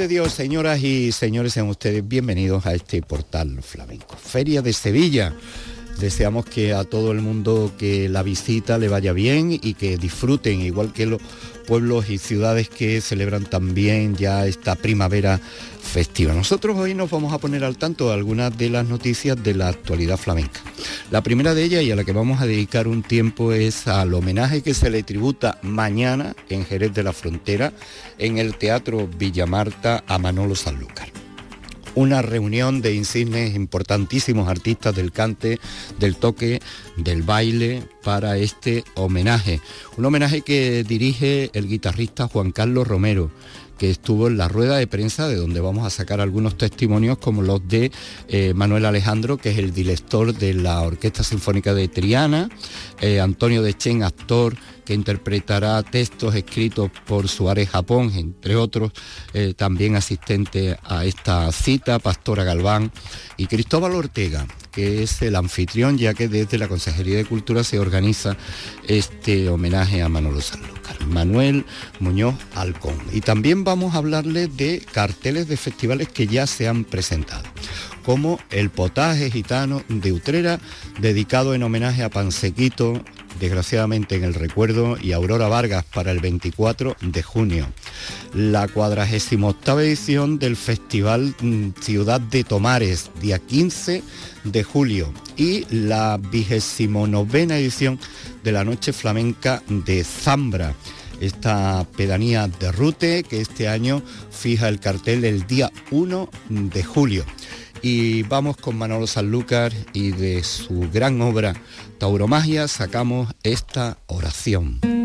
de Dios, señoras y señores, sean ustedes bienvenidos a este portal flamenco. Feria de Sevilla. Deseamos que a todo el mundo que la visita le vaya bien y que disfruten, igual que los pueblos y ciudades que celebran también ya esta primavera festiva. Nosotros hoy nos vamos a poner al tanto de algunas de las noticias de la actualidad flamenca. La primera de ellas y a la que vamos a dedicar un tiempo es al homenaje que se le tributa mañana en Jerez de la Frontera en el Teatro Villamarta a Manolo Sanlúcar una reunión de insignes importantísimos artistas del cante, del toque, del baile para este homenaje. Un homenaje que dirige el guitarrista Juan Carlos Romero que estuvo en la rueda de prensa de donde vamos a sacar algunos testimonios como los de eh, Manuel Alejandro, que es el director de la Orquesta Sinfónica de Triana, eh, Antonio de Chen, actor que interpretará textos escritos por Suárez Japón, entre otros, eh, también asistente a esta cita, Pastora Galván, y Cristóbal Ortega, que es el anfitrión, ya que desde la Consejería de Cultura se organiza este homenaje a Manolo Sanlúcar. Manuel Muñoz Alcón. Y también vamos a hablarles de carteles de festivales que ya se han presentado como el potaje gitano de Utrera, dedicado en homenaje a Pansequito, desgraciadamente en el recuerdo, y Aurora Vargas para el 24 de junio. La 48 edición del Festival mm, Ciudad de Tomares, día 15 de julio. Y la 29 edición de la Noche Flamenca de Zambra esta pedanía de Rute que este año fija el cartel el día 1 de julio. Y vamos con Manolo Sanlúcar y de su gran obra Tauromagia sacamos esta oración.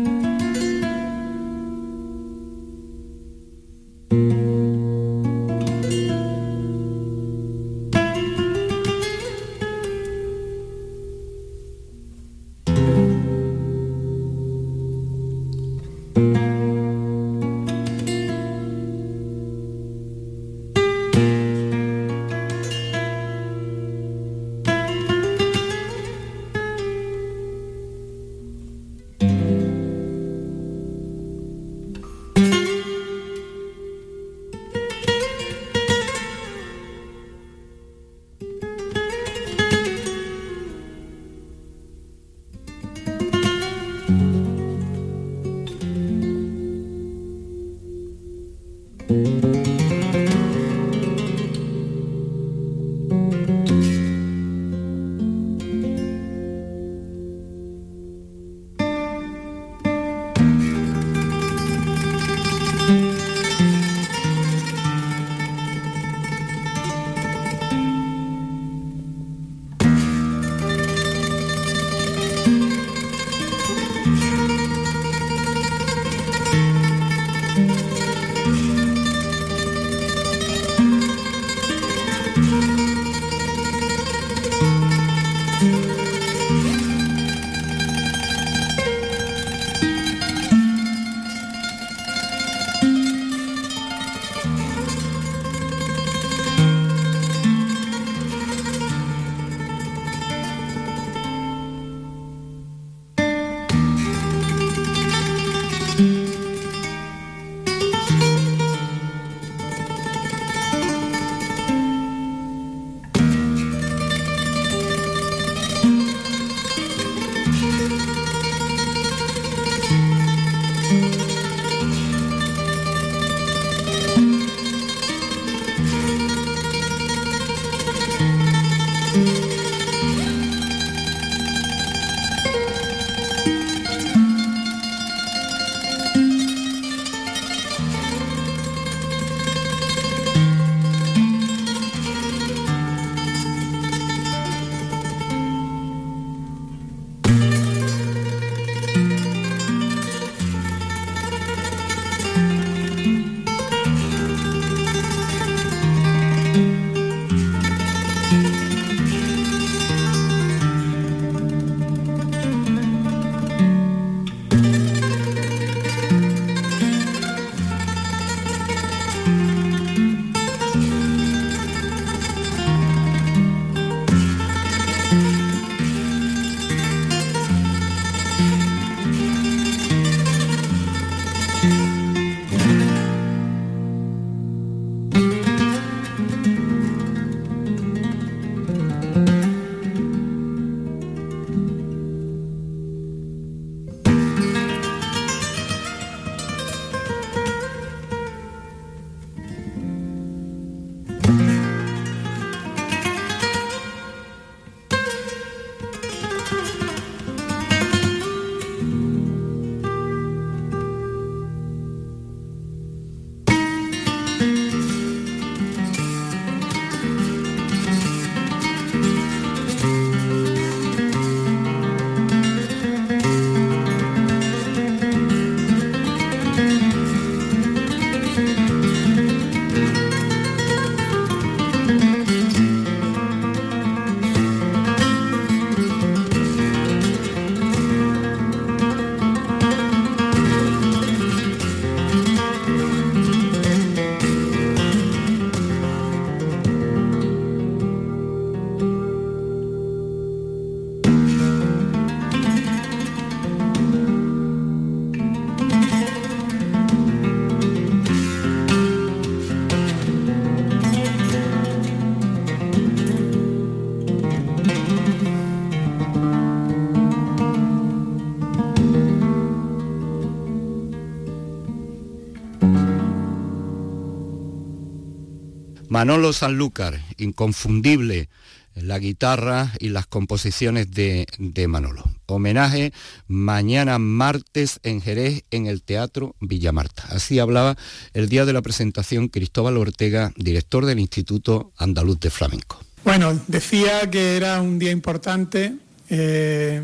Manolo Sanlúcar, inconfundible la guitarra y las composiciones de, de, Manolo. Homenaje mañana martes en Jerez en el Teatro Villamarta. Así hablaba el día de la presentación Cristóbal Ortega, director del Instituto Andaluz de Flamenco. Bueno, decía que era un día importante, eh,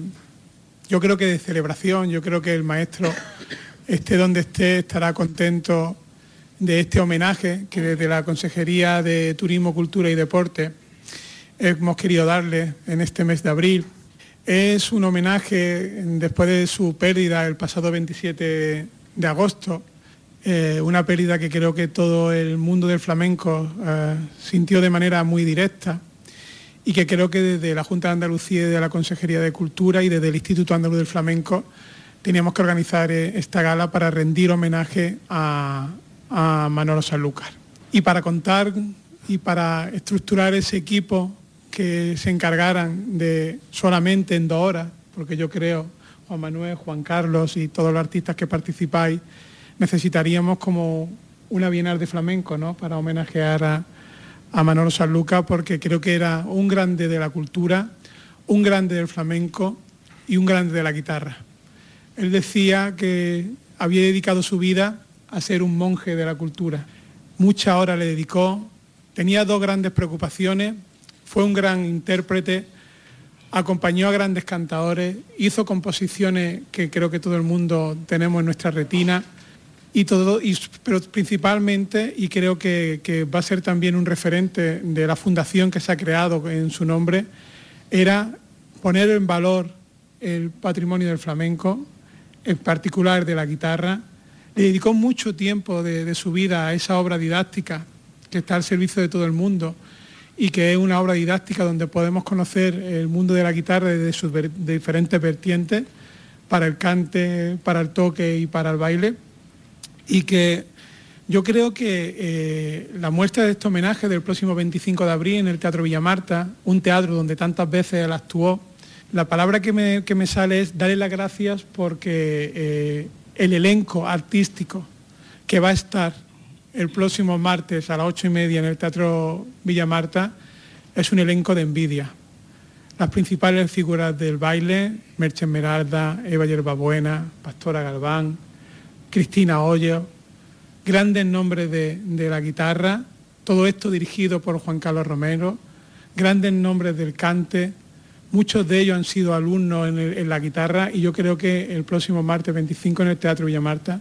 yo creo que de celebración, yo creo que el maestro, esté donde esté, estará contento de este homenaje que desde la Consejería de Turismo, Cultura y Deporte hemos querido darle en este mes de abril. Es un homenaje después de su pérdida el pasado 27 de agosto, eh, una pérdida que creo que todo el mundo del flamenco eh, sintió de manera muy directa y que creo que desde la Junta de Andalucía y de la Consejería de Cultura y desde el Instituto Andaluz del Flamenco teníamos que organizar eh, esta gala para rendir homenaje a, Manolo Sanlúcar. Y para contar y para estructurar ese equipo que se encargaran de solamente en dos horas, porque yo creo, Juan Manuel, Juan Carlos y todos los artistas que participáis, necesitaríamos como una Bienal de Flamenco, ¿no? Para homenajear a, a Manolo Sanlúcar porque creo que era un grande de la cultura, un grande del flamenco y un grande de la guitarra. Él decía que había dedicado su vida a ser un monje de la cultura. Muchas horas le dedicó, tenía dos grandes preocupaciones, fue un gran intérprete, acompañó a grandes cantadores, hizo composiciones que creo que todo el mundo tenemos en nuestra retina y todo, pero principalmente, y creo que, va a ser también un referente de la fundación que se ha creado en su nombre, era poner en valor el patrimonio del flamenco, en particular de la guitarra. Dedicó mucho tiempo de, su vida a esa obra didáctica que está al servicio de todo el mundo y que es una obra didáctica donde podemos conocer el mundo de la guitarra desde sus diferentes vertientes, para el cante, para el toque y para el baile. Y que yo creo que eh, la muestra de este homenaje del próximo 25 de abril en el Teatro Villamarta, un teatro donde tantas veces él actuó, la palabra que me, sale es darle las gracias porque eh, el elenco artístico que va a estar el próximo martes a las ocho y media en el Teatro Villamarta es un elenco de envidia. Las principales figuras del baile, Merche Esmeralda, Eva Yerbabuena, Pastora Galván, Cristina Hoyo, grandes nombres de, la guitarra, todo esto dirigido por Juan Carlos Romero, grandes nombres del cante, muchos de ellos han sido alumnos en, la guitarra y yo creo que el próximo martes 25 en el Teatro Villamarta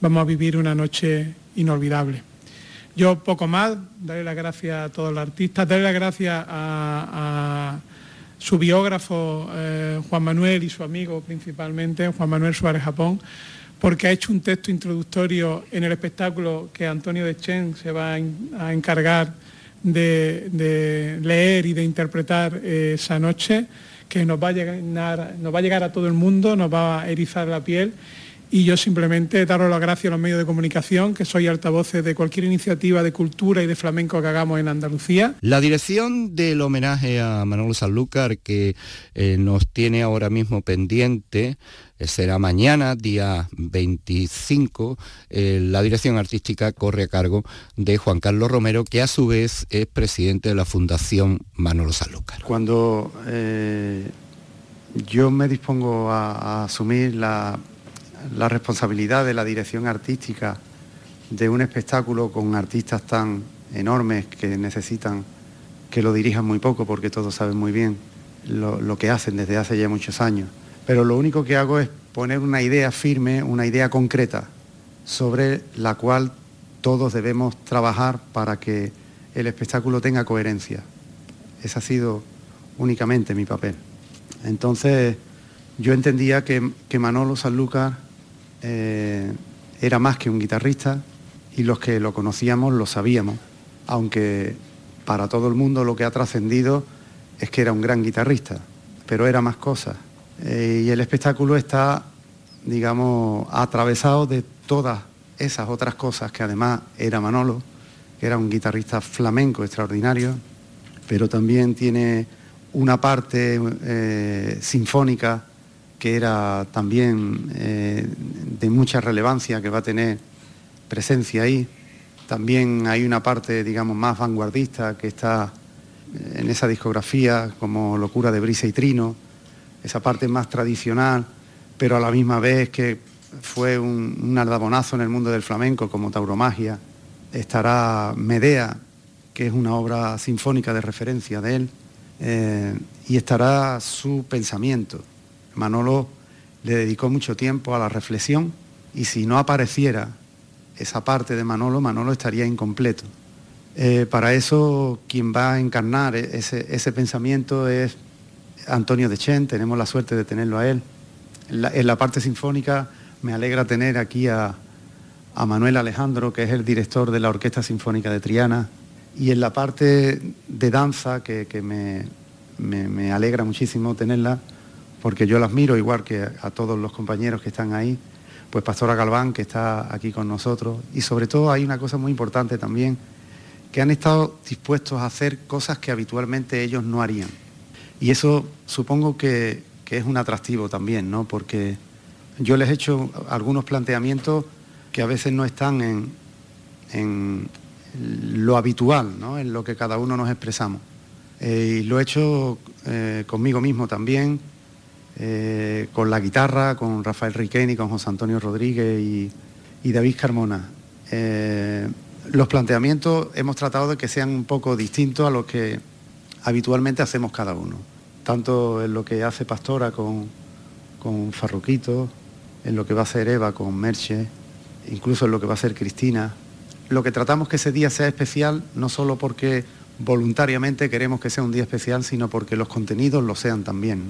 vamos a vivir una noche inolvidable. Yo poco más, daré las gracias a todos los artistas, daré las gracias a, su biógrafo eh, Juan Manuel y su amigo principalmente, Juan Manuel Suárez Japón, porque ha hecho un texto introductorio en el espectáculo que Antonio de Chen se va a encargar de, leer y de interpretar eh, esa noche, que nos va, a llegar, nos va a llegar a todo el mundo, nos va a erizar la piel y yo simplemente daros las gracias a los medios de comunicación, que soy altavoces de cualquier iniciativa de cultura y de flamenco que hagamos en Andalucía. La dirección del homenaje a Manolo Sanlúcar que eh, nos tiene ahora mismo pendiente eh, será mañana, día 25. Eh, la dirección artística corre a cargo de Juan Carlos Romero, que a su vez es presidente de la Fundación Manolo Sanlúcar. Cuando yo me dispongo a asumir la la responsabilidad de la dirección artística de un espectáculo con artistas tan enormes que necesitan que lo dirijan muy poco porque todos saben muy bien lo, que hacen desde hace ya muchos años. Pero lo único que hago es poner una idea firme, una idea concreta sobre la cual todos debemos trabajar para que el espectáculo tenga coherencia. Ese ha sido únicamente mi papel. Entonces yo entendía que, que Manolo Sanlúcar eh, era más que un guitarrista y los que lo conocíamos lo sabíamos, aunque para todo el mundo lo que ha trascendido es que era un gran guitarrista, pero era más cosas. Eh, y el espectáculo está, digamos, atravesado de todas esas otras cosas que además era Manolo, que era un guitarrista flamenco extraordinario, pero también tiene una parte eh, sinfónica que era también eh, de mucha relevancia, que va a tener presencia ahí. También hay una parte, digamos, más vanguardista que está en esa discografía, como Locura de Brisa y Trino, esa parte más tradicional, pero a la misma vez que fue un, un en el mundo del flamenco, como Tauromagia. Estará Medea, que es una obra sinfónica de referencia de él, eh, y estará su pensamiento. Manolo le dedicó mucho tiempo a la reflexión y si no apareciera esa parte de Manolo, Manolo estaría incompleto. Eh, para eso quien va a encarnar ese, pensamiento es Antonio Dechen, tenemos la suerte de tenerlo a él. En la, parte sinfónica me alegra tener aquí a, Manuel Alejandro, que es el director de la Orquesta Sinfónica de Triana, y en la parte de danza, que, me, alegra muchísimo tenerla, porque yo la admiro igual que a todos los compañeros que están ahí, pues Pastora Galván, que está aquí con nosotros, y sobre todo hay una cosa muy importante también, que han estado dispuestos a hacer cosas que habitualmente ellos no harían. Y eso supongo que, es un atractivo también, ¿no? Porque yo les he hecho algunos planteamientos que a veces no están en, en lo habitual, ¿no? En lo que cada uno nos expresamos. Eh, y lo he hecho eh, conmigo mismo también, eh, con la guitarra, con Rafael Riqueni, con José Antonio Rodríguez y, David Carmona. los planteamientos hemos tratado de que sean un poco distintos a lo que habitualmente hacemos cada uno, tanto en lo que hace Pastora con, con Farruquito, en lo que va a hacer Eva con Merche, incluso en lo que va a hacer Cristina. Lo que tratamos que ese día sea especial, no solo porque voluntariamente queremos que sea un día especial, sino porque los contenidos lo sean también.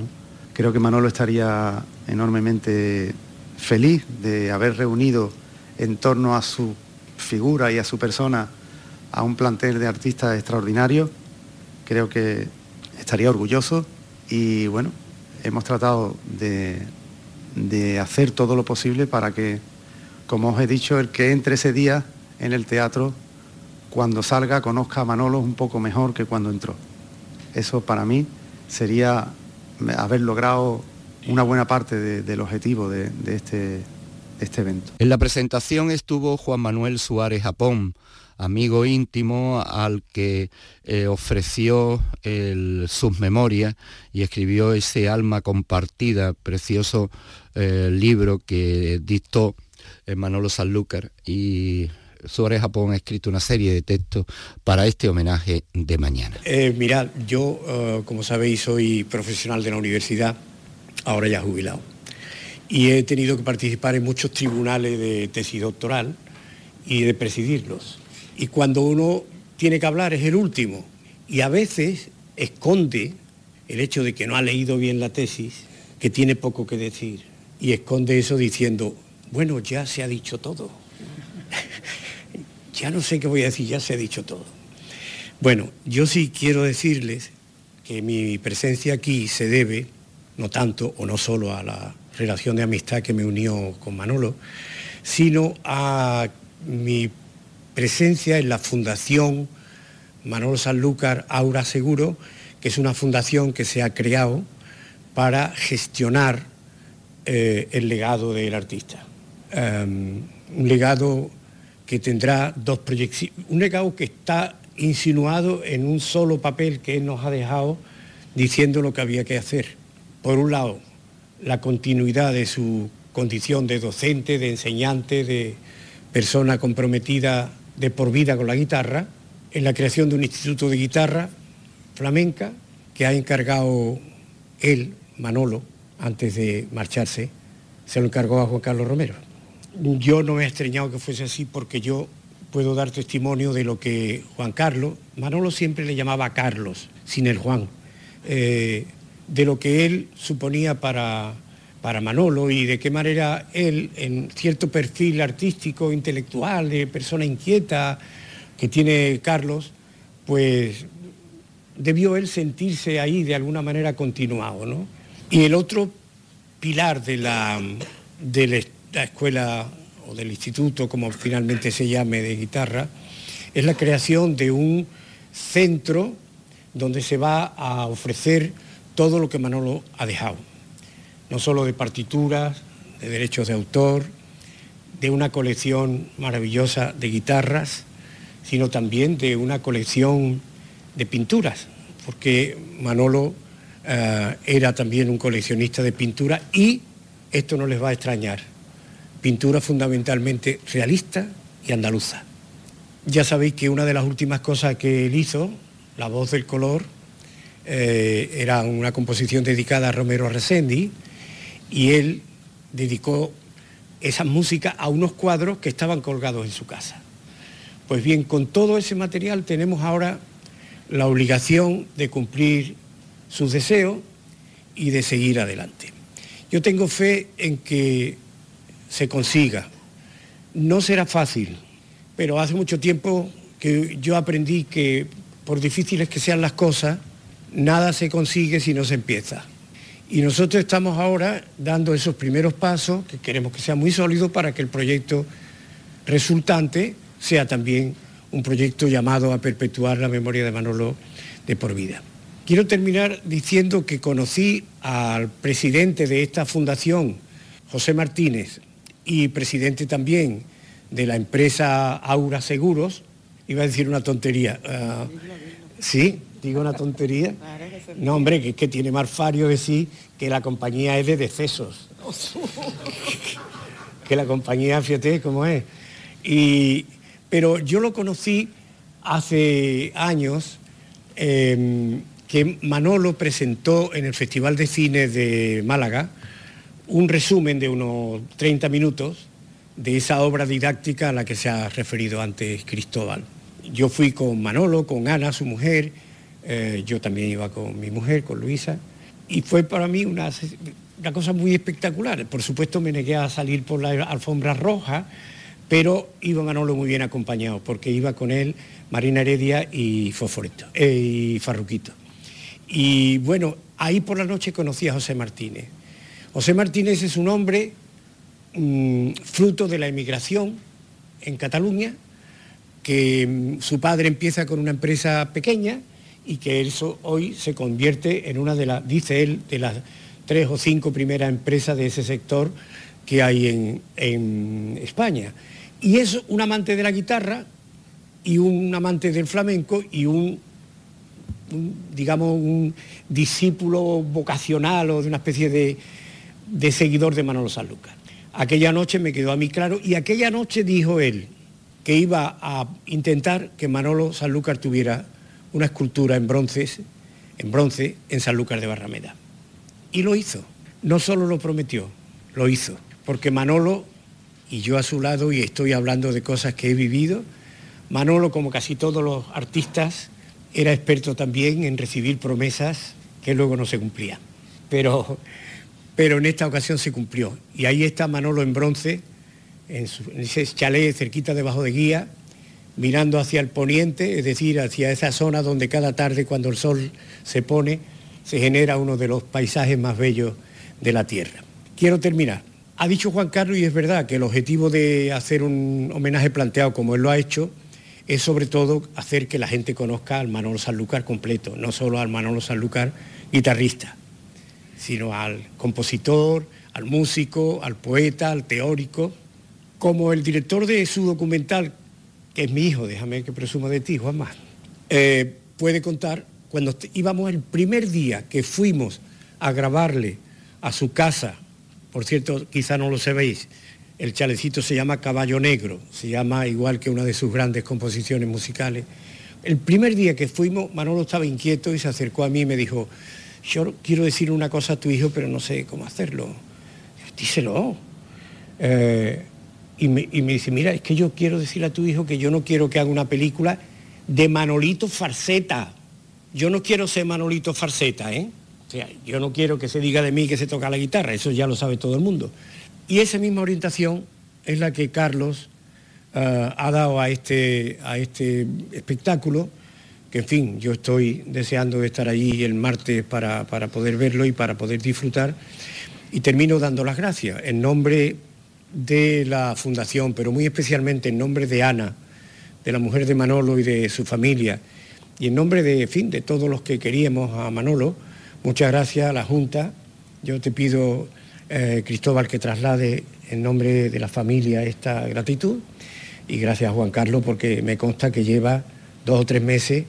Creo que Manolo estaría enormemente feliz de haber reunido en torno a su figura y a su persona a un plantel de artistas extraordinarios. Creo que estaría orgulloso y bueno, hemos tratado de, de hacer todo lo posible para que, como os he dicho, el que entre ese día en el teatro cuando salga conozca a Manolo un poco mejor que cuando entró. Eso para mí sería haber logrado una buena parte del objetivo de, este, este evento. En la presentación estuvo Juan Manuel Suárez Japón, amigo íntimo al que eh, ofreció sus memorias y escribió ese alma compartida, precioso eh, libro que dictó eh, Manolo Sanlúcar y sobre Japón ha escrito una serie de textos para este homenaje de mañana. Eh, mirad, yo, eh, como sabéis, soy profesional de la universidad, ahora ya jubilado, y he tenido que participar en muchos tribunales de tesis doctoral y de presidirlos. Y cuando uno tiene que hablar es el último, y a veces esconde el hecho de que no ha leído bien la tesis, que tiene poco que decir, y esconde eso diciendo, bueno, ya se ha dicho todo. Ya no sé qué voy a decir, ya se ha dicho todo. Bueno, yo sí quiero decirles que mi presencia aquí se debe, no tanto o no solo a la relación de amistad que me unió con Manolo, sino a mi presencia en la Fundación Manolo Sanlúcar Aura Seguro, que es una fundación que se ha creado para gestionar eh, el legado del artista. Em, un legado que tendrá dos proyecciones, un legado que está insinuado en un solo papel que él nos ha dejado diciendo lo que había que hacer. Por un lado, la continuidad de su condición de docente, de enseñante, de persona comprometida de por vida con la guitarra, en la creación de un instituto de guitarra flamenca que ha encargado él, Manolo, antes de marcharse, se lo encargó a Juan Carlos Romero yo no me he extrañado que fuese así porque yo puedo dar testimonio de lo que Juan Carlos, Manolo siempre le llamaba Carlos, sin el Juan, eh, de lo que él suponía para, para Manolo y de qué manera él, en cierto perfil artístico, intelectual, de persona inquieta que tiene Carlos, pues debió él sentirse ahí de alguna manera continuado. ¿no? Y el otro pilar de la, del la escuela o del instituto, como finalmente se llame, de guitarra, es la creación de un centro donde se va a ofrecer todo lo que Manolo ha dejado, no solo de partituras, de derechos de autor, de una colección maravillosa de guitarras, sino también de una colección de pinturas, porque Manolo eh, era también un coleccionista de pintura y, esto no les va a extrañar, pintura fundamentalmente realista y andaluza. Ya sabéis que una de las últimas cosas que él hizo, La voz del color, eh, era una composición dedicada a Romero Resendi y él dedicó esa música a unos cuadros que estaban colgados en su casa. Pues bien, con todo ese material tenemos ahora la obligación de cumplir sus deseos y de seguir adelante. Yo tengo fe en que se consiga. No será fácil, pero hace mucho tiempo que yo aprendí que por difíciles que sean las cosas, nada se consigue si no se empieza. Y nosotros estamos ahora dando esos primeros pasos, que queremos que sean muy sólidos para que el proyecto resultante sea también un proyecto llamado a perpetuar la memoria de Manolo de por vida. Quiero terminar diciendo que conocí al presidente de esta fundación, José Martínez, y presidente también de la empresa Aura Seguros, iba a decir una tontería. Ah, sí, digo una tontería. No, hombre, que, que tiene más fario decir que la compañía es de decesos. que la compañía, fíjate cómo es. Y, pero yo lo conocí hace años, em, que Manolo presentó en el Festival de Cine de Málaga un resumen de unos 30 minutos de esa obra didáctica a la que se ha referido antes Cristóbal. Yo fui con Manolo, con Ana, su mujer, eh, yo también iba con mi mujer, con Luisa, y fue para mí una, cosa muy espectacular. Por supuesto me negué a salir por la alfombra roja, pero iba Manolo muy bien acompañado, porque iba con él Marina Heredia y Fosforito, eh, y Farruquito. Y bueno, ahí por la noche conocí a José Martínez. José Martínez es un hombre mm, fruto de la emigración en Cataluña, que mm, su padre empieza con una empresa pequeña y que eso hoy se convierte en una de las, dice él, de las tres o cinco primeras empresas de ese sector que hay en, en España. Y es un amante de la guitarra y un amante del flamenco y un, digamos, un discípulo vocacional o de una especie de, de seguidor de Manolo Sanlúcar. Aquella noche me quedó a mí claro y aquella noche dijo él que iba a intentar que Manolo Sanlúcar tuviera una escultura en bronce, en bronce en Sanlúcar de Barrameda. Y lo hizo. No solo lo prometió, lo hizo. Porque Manolo y yo a su lado y estoy hablando de cosas que he vivido. Manolo, como casi todos los artistas, era experto también en recibir promesas que luego no se cumplían. Pero, pero en esta ocasión se cumplió. Y ahí está Manolo en bronce, en, ese chalet cerquita debajo de Guía, mirando hacia el poniente, es decir, hacia esa zona donde cada tarde cuando el sol se pone, se genera uno de los paisajes más bellos de la tierra. Quiero terminar ha dicho Juan Carlos, y es verdad, que el objetivo de hacer un homenaje planteado como él lo ha hecho, es sobre todo hacer que la gente conozca al Manolo Sanlúcar completo, no solo al Manolo Sanlúcar guitarrista, sino al compositor, al músico, al poeta, al teórico. Como el director de su documental, que es mi hijo, déjame que presuma de ti, Juanma, eh, puede contar, cuando íbamos el primer día que fuimos a grabarle a su casa por cierto, quizá no lo sabéis, el chalecito se llama Caballo Negro, se llama igual que una de sus grandes composiciones musicales. El primer día que fuimos, Manolo estaba inquieto y se acercó a mí y me dijo, yo quiero decir una cosa a tu hijo, pero no sé cómo hacerlo. Díselo. Eh, y, me, dice, mira, es que yo quiero decirle a tu hijo que yo no quiero que haga una película de Manolito Farceta. Yo no quiero ser Manolito Farceta, ¿eh? O sea, yo no quiero que se diga de mí que se toca la guitarra, eso ya lo sabe todo el mundo. Y esa misma orientación es la que Carlos eh, ha dado a este, a este espectáculo, que en fin, yo estoy deseando estar allí el martes para, para poder verlo y para poder disfrutar. Y termino dando las gracias en nombre de la Fundación, pero muy especialmente en nombre de Ana, de la mujer de Manolo y de su familia, y en nombre de, fin, de todos los que queríamos a Manolo, Muchas gracias a la Junta. Yo te pido, eh, Cristóbal, que traslade en nombre de la familia esta gratitud y gracias a Juan Carlos porque me consta que lleva dos o tres meses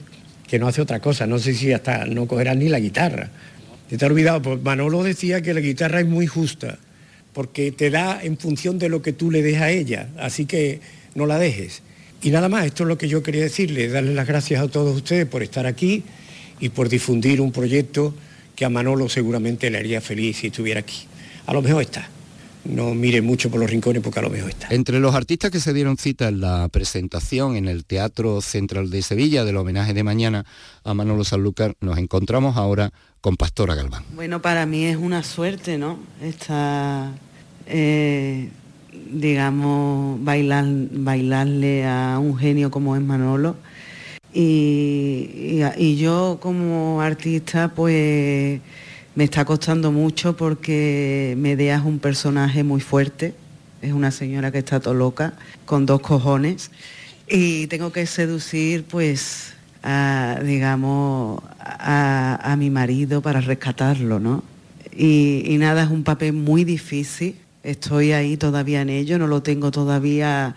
que no hace otra cosa. No sé si hasta no cogerá ni la guitarra. Te ha olvidado, pues Manolo decía que la guitarra es muy justa, porque te da en función de lo que tú le des a ella, así que no la dejes. Y nada más, esto es lo que yo quería decirle, darle las gracias a todos ustedes por estar aquí y por difundir un proyecto que a Manolo seguramente le haría feliz si estuviera aquí. A lo mejor está no mire mucho por los rincones porque a lo mejor está. Entre los artistas que se dieron cita en la presentación en el Teatro Central de Sevilla del homenaje de mañana a Manolo Sanlúcar, nos encontramos ahora con Pastora Galván. Bueno, para mí es una suerte, ¿no? Esta, eh, digamos, bailar, bailarle a un genio como es Manolo. y yo como artista, pues me está costando mucho porque Medea es un personaje muy fuerte, es una señora que está todo loca, con dos cojones, y tengo que seducir pues a, digamos, a, mi marido para rescatarlo, ¿no? Y, nada, es un papel muy difícil, estoy ahí todavía en ello, no lo tengo todavía,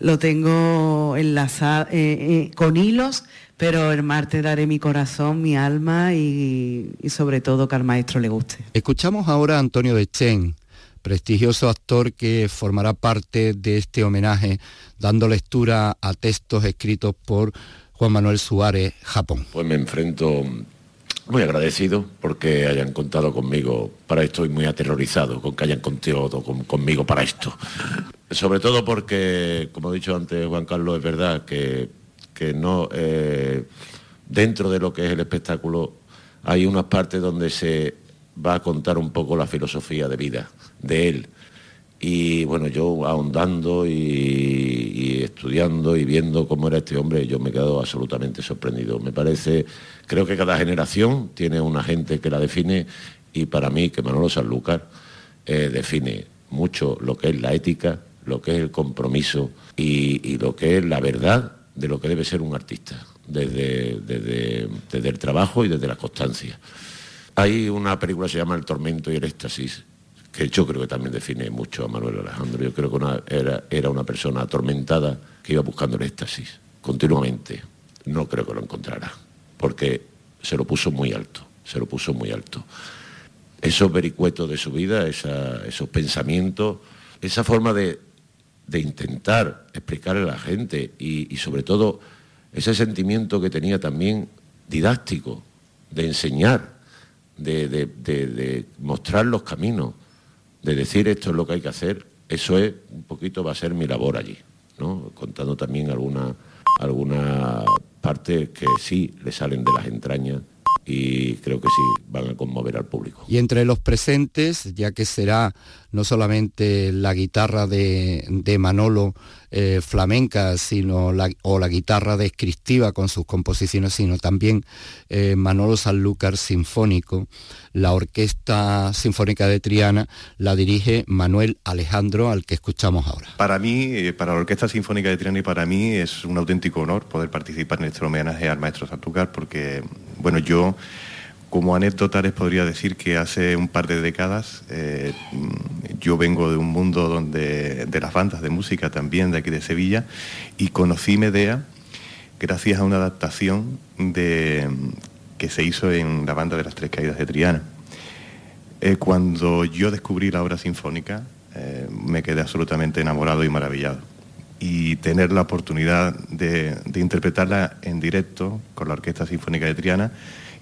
lo tengo enlazado eh, eh, con hilos, pero el martes daré mi corazón, mi alma y, sobre todo que al maestro le guste. Escuchamos ahora a Antonio de Chen, prestigioso actor que formará parte de este homenaje, dando lectura a textos escritos por Juan Manuel Suárez, Japón. Pues me enfrento muy agradecido porque hayan contado conmigo para esto y muy aterrorizado con que hayan contado conmigo para esto. Sobre todo porque, como ha dicho antes Juan Carlos, es verdad que que no eh, dentro de lo que es el espectáculo hay unas partes donde se va a contar un poco la filosofía de vida de él. Y bueno, yo ahondando y, estudiando y viendo cómo era este hombre, yo me he quedado absolutamente sorprendido. Me parece, creo que cada generación tiene una gente que la define y para mí que Manolo Sanlúcar eh, define mucho lo que es la ética, lo que es el compromiso y lo que es la verdad de lo que debe ser un artista, desde, desde, el trabajo y desde la constancia. Hay una película que se llama El tormento y el éxtasis, que yo creo que también define mucho a Manuel Alejandro. Yo creo que era, era una persona atormentada que iba buscando el éxtasis continuamente. No creo que lo encontrara, porque se lo puso muy alto, se lo puso muy alto. Esos vericuetos de su vida, esos pensamientos, esa forma de, de intentar explicarle a la gente y, sobre todo ese sentimiento que tenía también didáctico, de enseñar, de, mostrar los caminos, de decir esto es lo que hay que hacer, eso es un poquito va a ser mi labor allí, ¿no? contando también alguna, alguna parte que sí le salen de las entrañas y creo que sí van a conmover al público. Y entre los presentes, ya que será no solamente la guitarra de, Manolo eh, flamenca sino o la guitarra descriptiva con sus composiciones, sino también eh, Manolo Sanlúcar Sinfónico. La Orquesta Sinfónica de Triana la dirige Manuel Alejandro, al que escuchamos ahora. Para mí, eh, para la Orquesta Sinfónica de Triana y para mí es un auténtico honor poder participar en este homenaje al maestro Sanlúcar porque, bueno, yo como anécdota les podría decir que hace un par de décadas eh, yo vengo de un mundo donde, de las bandas de música también de aquí de Sevilla y conocí Medea gracias a una adaptación de, que se hizo en la banda de las Tres Caídas de Triana. Eh, cuando yo descubrí la obra sinfónica eh, me quedé absolutamente enamorado y maravillado. Y tener la oportunidad de, de interpretarla en directo con la Orquesta Sinfónica de Triana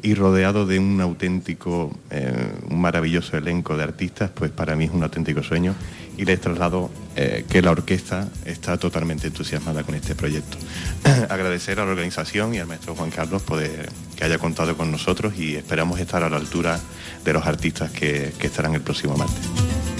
y rodeado de un auténtico, eh, un maravilloso elenco de artistas, pues para mí es un auténtico sueño y les traslado eh, que la orquesta está totalmente entusiasmada con este proyecto. Agradecer a la organización y al maestro Juan Carlos poder, que haya contado con nosotros y esperamos estar a la altura de los artistas que estarán el próximo martes.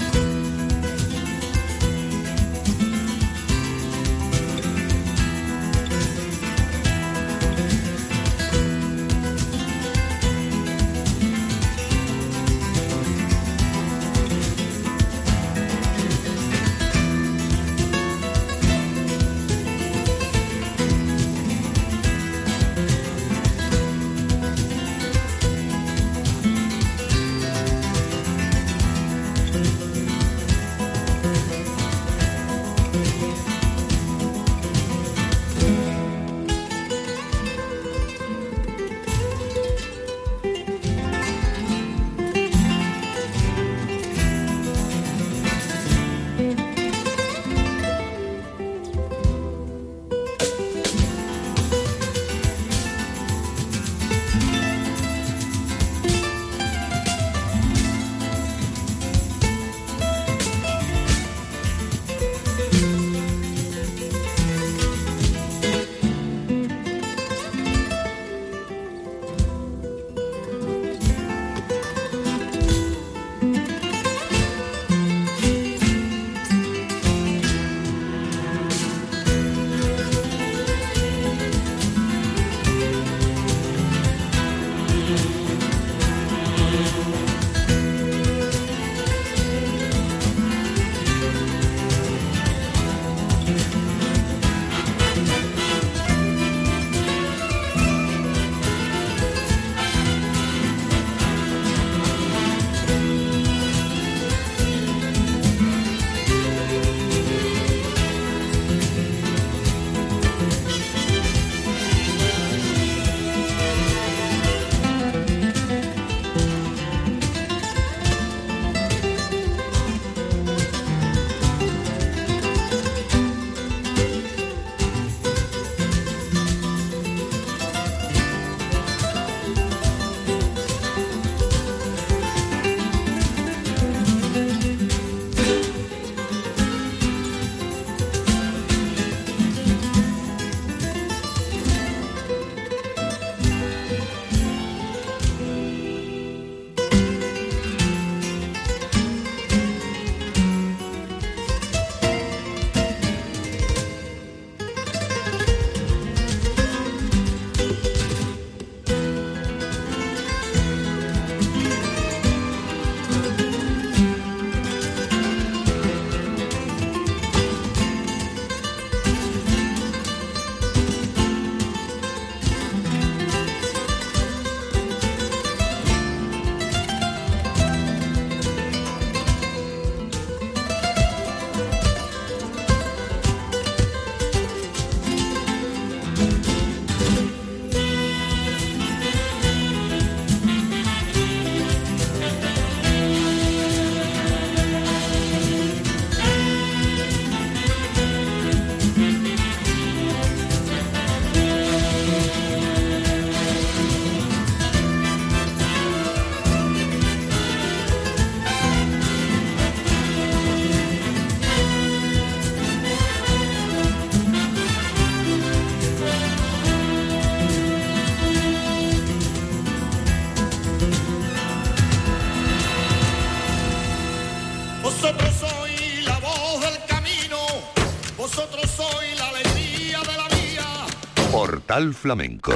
Portal Flamenco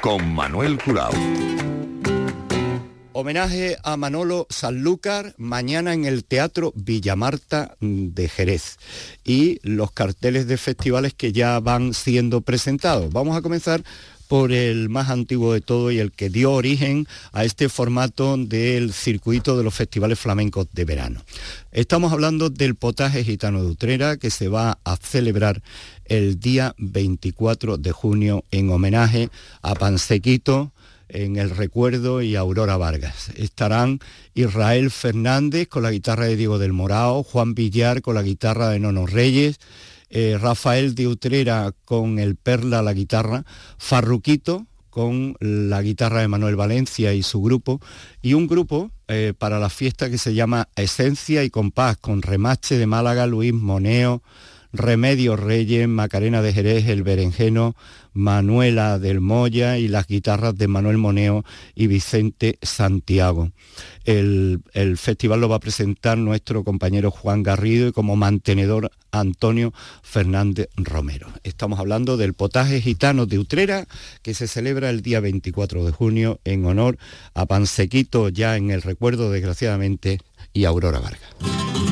con Manuel Curao. Homenaje a Manolo Sanlúcar mañana en el Teatro Villamarta de Jerez y los carteles de festivales que ya van siendo presentados. Vamos a comenzar por el más antiguo de todo y el que dio origen a este formato del circuito de los festivales flamencos de verano. Estamos hablando del potaje gitano de Utrera que se va a celebrar el día 24 de junio en homenaje a Pansequito, en el recuerdo y Aurora Vargas. Estarán Israel Fernández con la guitarra de Diego del Morao, Juan Villar con la guitarra de Nono Reyes, eh, Rafael de Utrera con el Perla la guitarra, Farruquito con la guitarra de Manuel Valencia y su grupo, y un grupo eh, para la fiesta que se llama Esencia y Compás, con Remache de Málaga, Luis Moneo, Remedio Reyes, Macarena de Jerez, El Berenjeno, Manuela del Moya y las guitarras de Manuel Moneo y Vicente Santiago. El, el, festival lo va a presentar nuestro compañero Juan Garrido y como mantenedor Antonio Fernández Romero. Estamos hablando del potaje gitano de Utrera que se celebra el día 24 de junio en honor a Pansequito ya en el recuerdo desgraciadamente y Aurora Vargas.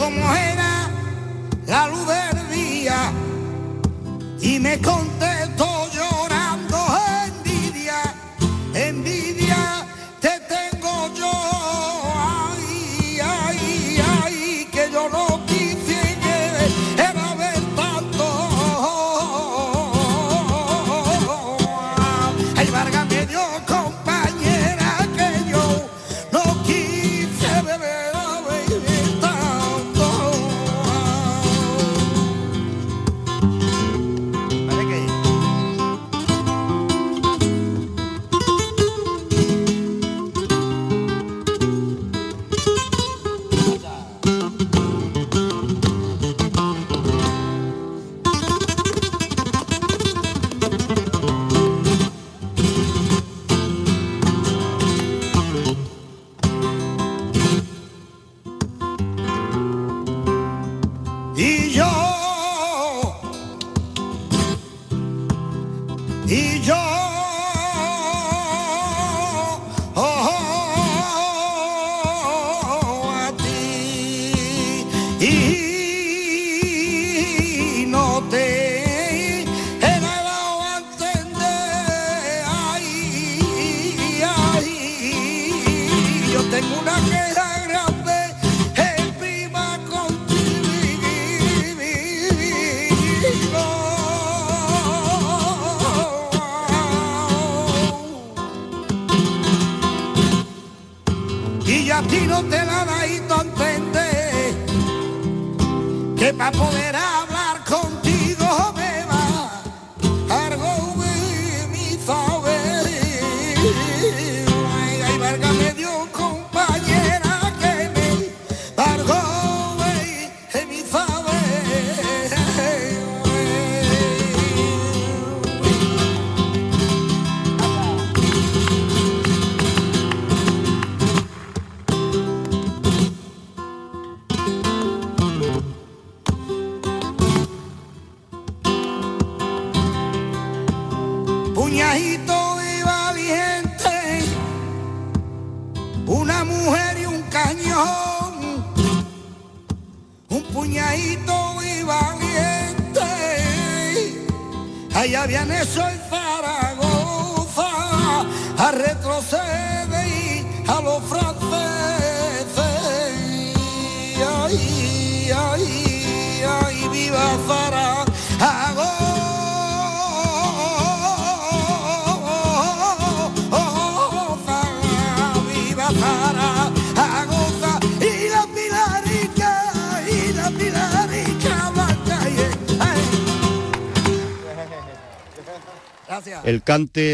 como él. A ti no te la da y tú entender que para poder hablar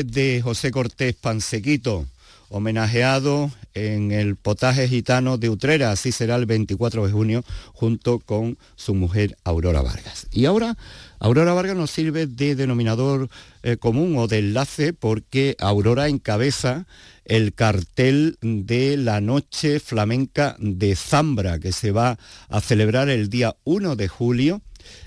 de José Cortés Pansequito, homenajeado en el potaje gitano de Utrera, así será el 24 de junio, junto con su mujer Aurora Vargas. Y ahora Aurora Vargas nos sirve de denominador eh, común o de enlace porque Aurora encabeza el cartel de la Noche Flamenca de Zambra, que se va a celebrar el día 1 de julio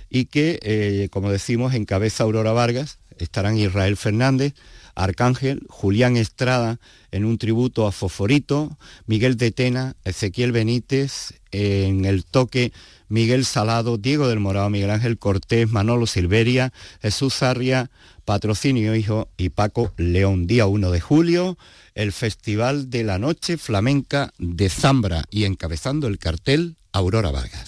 y que, eh, como decimos, encabeza Aurora Vargas, estarán Israel Fernández, Arcángel, Julián Estrada en un tributo a Foforito, Miguel de Tena, Ezequiel Benítez, en el toque Miguel Salado, Diego del Morado, Miguel Ángel Cortés, Manolo Silveria, Jesús Sarria, Patrocinio Hijo y Paco León. Día 1 de julio, el Festival de la Noche Flamenca de Zambra y encabezando el cartel Aurora Vargas.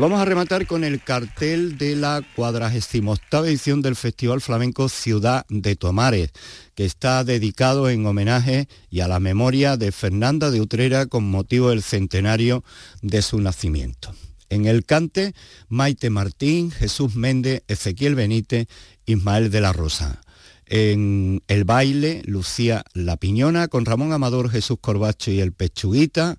Vamos a rematar con el cartel de la 48 edición del Festival Flamenco Ciudad de Tomares, que está dedicado en homenaje y a la memoria de Fernanda de Utrera con motivo del centenario de su nacimiento. En el cante, Maite Martín, Jesús Méndez, Ezequiel Benítez, Ismael de la Rosa. En el baile, Lucía La Piñona, con Ramón Amador, Jesús Corbacho y el Pechuguita.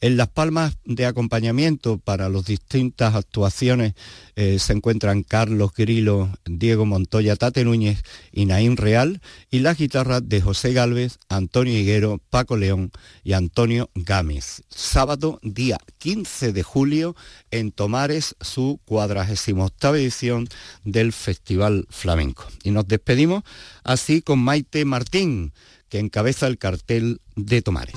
En las palmas de acompañamiento para las distintas actuaciones eh, se encuentran Carlos Grilo, Diego Montoya, Tate Núñez y Naín Real. Y las guitarras de José Galvez, Antonio Higuero, Paco León y Antonio Gámez. Sábado, día 15 de julio, en Tomares, su 48 edición del Festival Flamenco. Y nos despedimos así con Maite Martín, que encabeza el cartel de Tomares.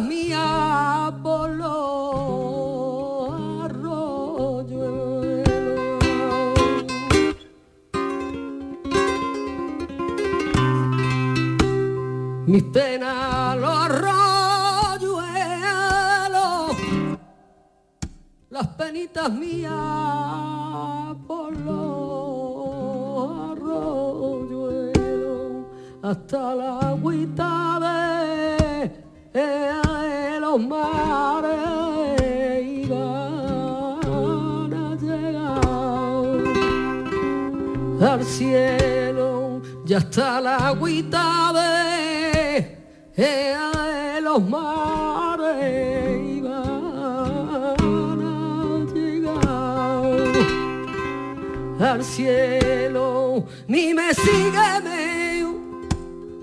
Mías por los arroyuelos. Mis penas los arroyuelos, las penitas mías hasta la agüita de los mares iban a llegar. Al cielo, ya está la agüita de, de los mares iban a llegar. Al cielo, ni me sigue,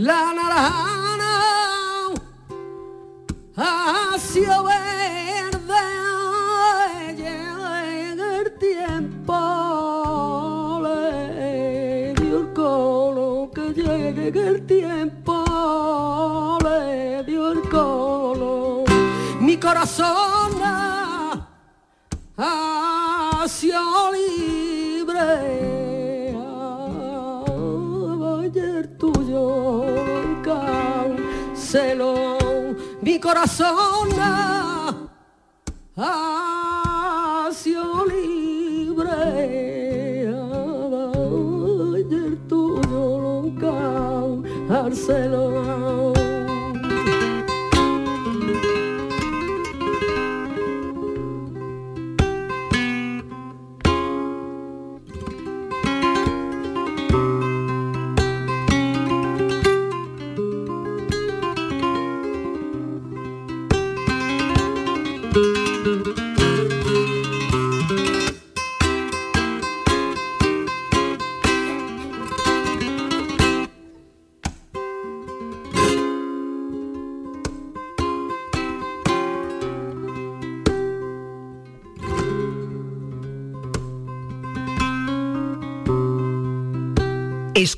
la naranja ha sido verde en el tiempo le dio el colo que llegue el tiempo le dio el colo mi corazón libre. Corazón ha sido libre. Ayer tuyo Arcelor.